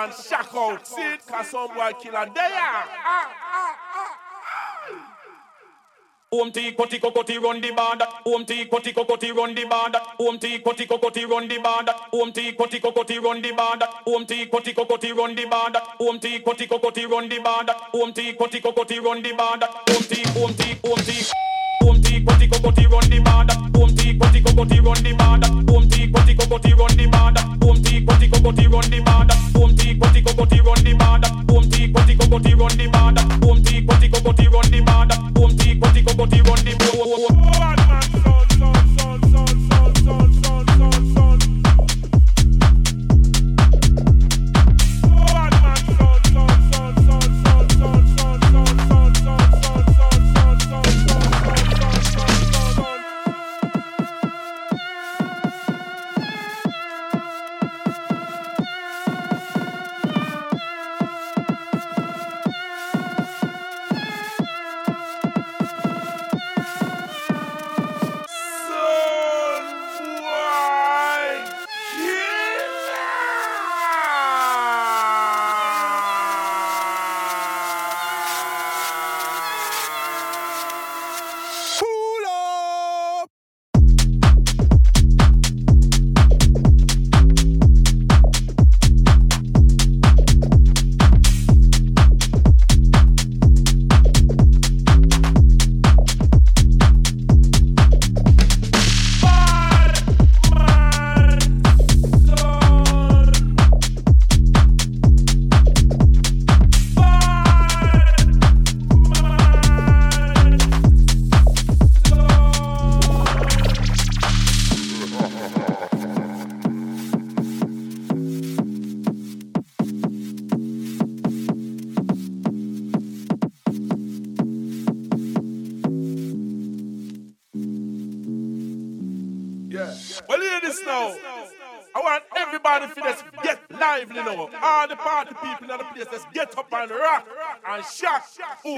man, and shock out. See? Cause some boy killer there. Ah, ah, ah. Om um tea koti kokoti run the band. Om um tea koti kokoti run the band. Om um tea koti kokoti run the band. Om tea koti kokoti run the band. Om tea koti kokoti run the band. Om tea koti kokoti run the band. Om tea koti kokoti run the band. Om tea om tea om tea. Om tea koti kokoti run the band. Om tea koti kokoti run the band. Om tea koti kokoti run the band. Om tea koti kokoti run the band. Om tea koti kokoti run the band. Om tea koti kokoti run the band. Om tea koti kokoti run the band. Om tea koti kokoti run the band. Bad oh, man, son,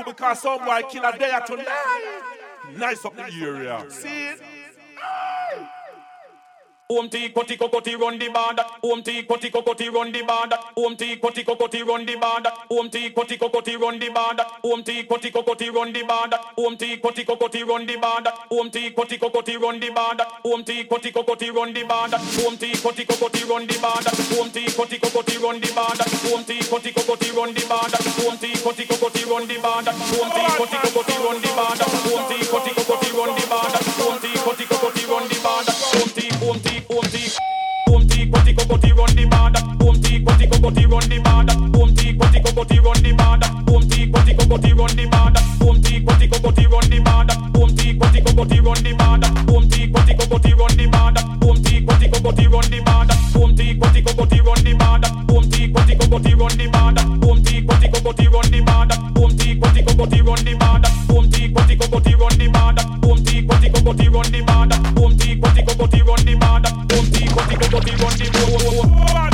Ooh, because some boy kill a day tonight. Nice up the area. See it? Home tea, cotty, cocotti, run the bar. That home tea, cotty, cocotti, run the bar. That home tea, cotty, cocotti, run the bar. That home tea, cotty, cocotti, run the bar. That home tea, cotty, cocotti, run the bar. That home tea, cotty, cocotti, run the bar. That home tea, cotty, cocotti, run the bar. That home tea, cotty, cocotti, run the bar. That home tea, cotty, cocotti, run the bar. That home tea, cotty, cocotti, run the bar. That home tea, cotty, cocotti, run the bar. That home tea, cotty, cocotti, run the bar. That home tea, cotty, cocotti, run the bar. That home tea, cotty, cocotti, run the bar. That home tea, cotty, cocotti, run the bar. That home tea, home tea Run the band. Home tea, koti kokoti run the band. Home tea, koti kokoti run the band. Home tea, koti kokoti run the band. Home tea, koti kokoti run the band. Home tea, koti kokoti run the band. Home tea, koti kokoti run the band. Home tea, koti kokoti run the band. Home tea, koti kokoti run the band. Home tea, koti kokoti run the band. Home tea, koti kokoti run the band. Home tea, koti kokoti run the band. Home tea, koti kokoti run the band. Home tea, koti kokoti run the band. Home tea, koti kokoti run the band. Home Cutty, cutty, run the road.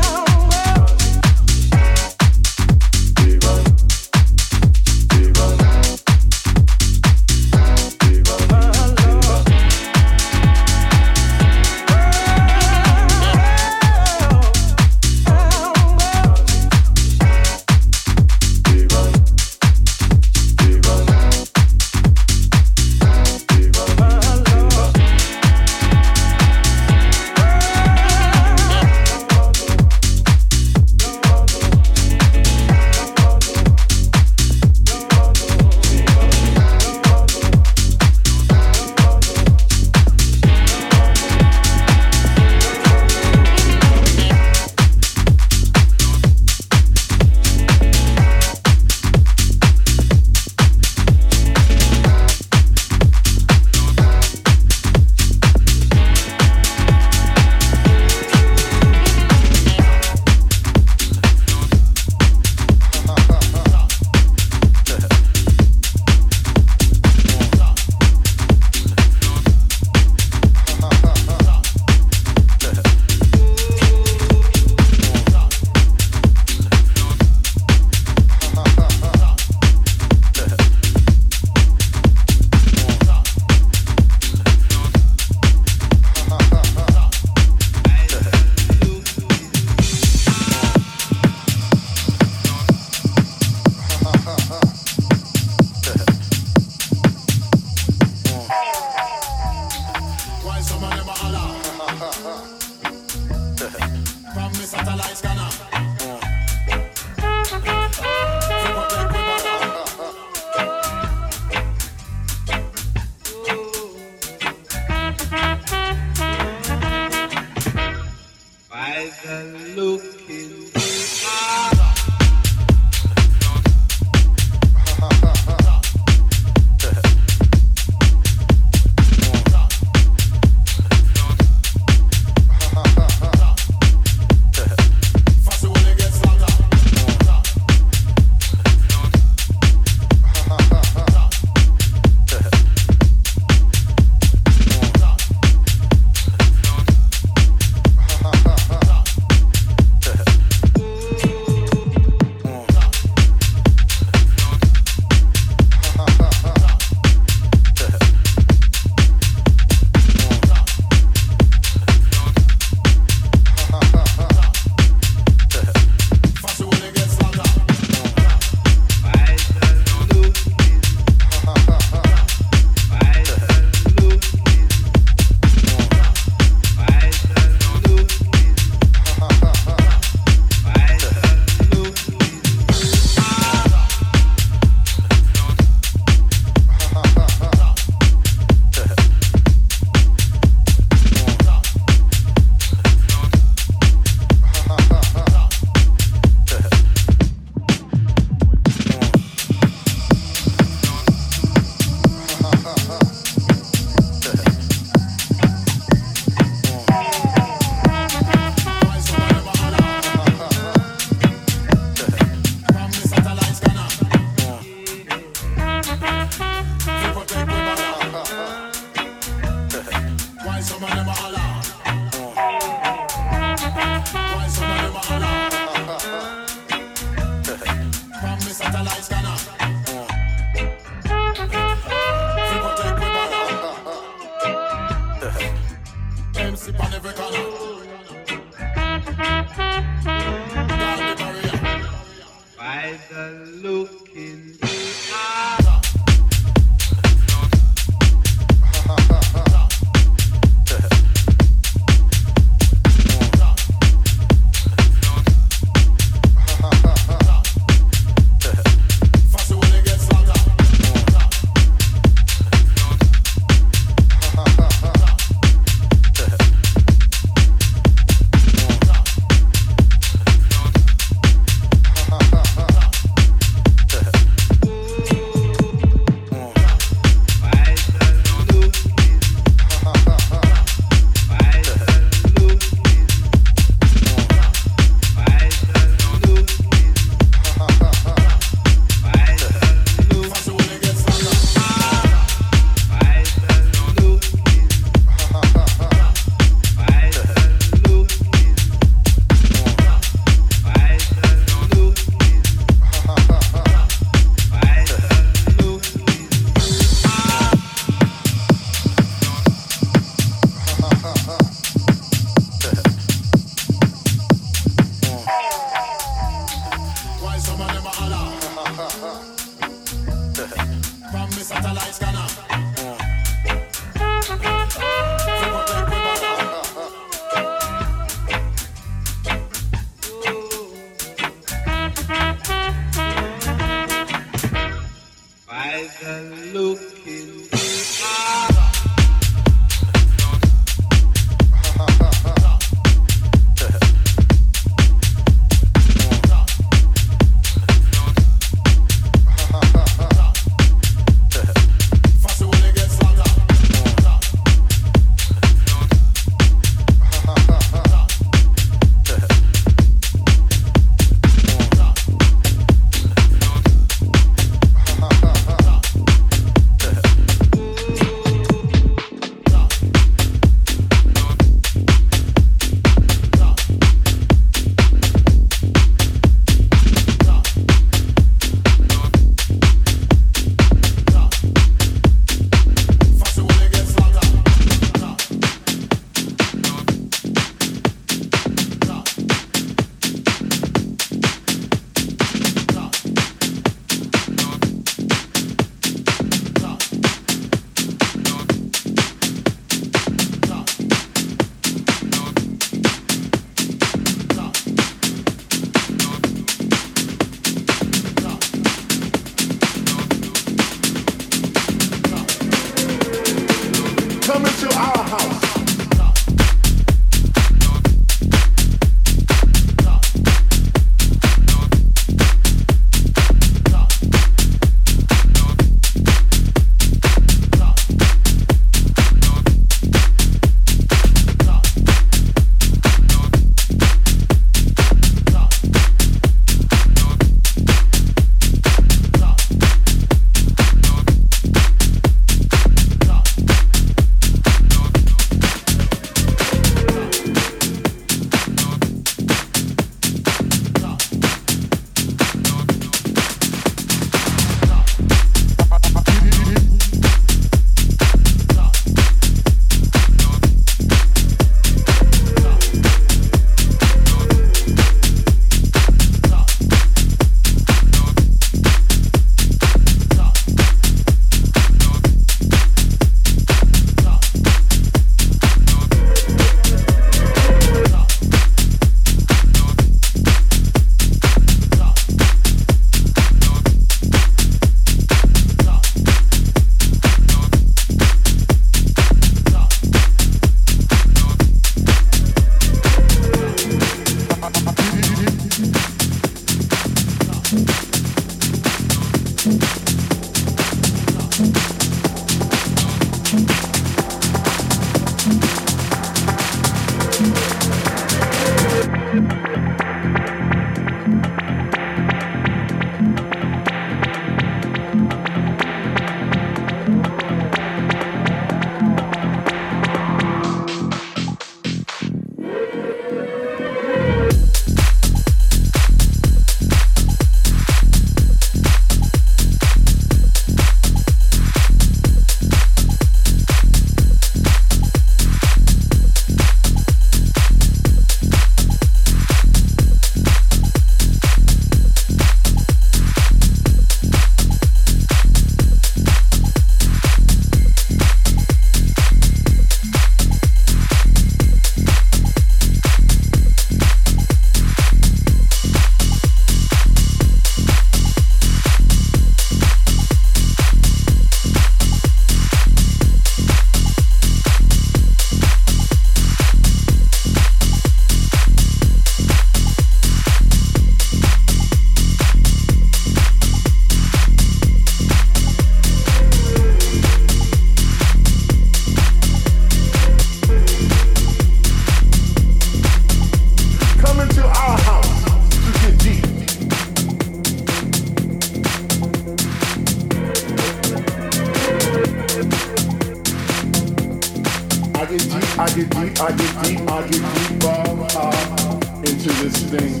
Into this thing.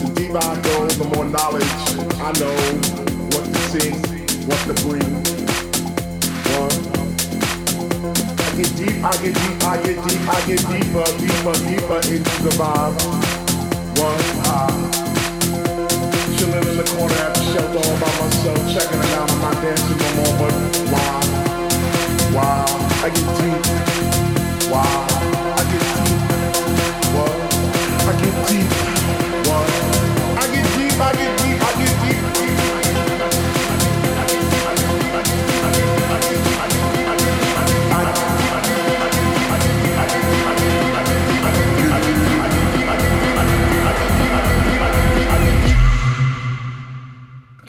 The deeper I go, the more knowledge I know what to sing, what to bring. One. I get deep, I get deep, I get deep, I get deeper, deeper, deeper into the vibe. One. Uh, chilling in the corner at the shelter all by myself, checking it out. I'm not dancing no more, but why? Wow, I get deep. Wow,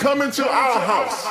Come into our house.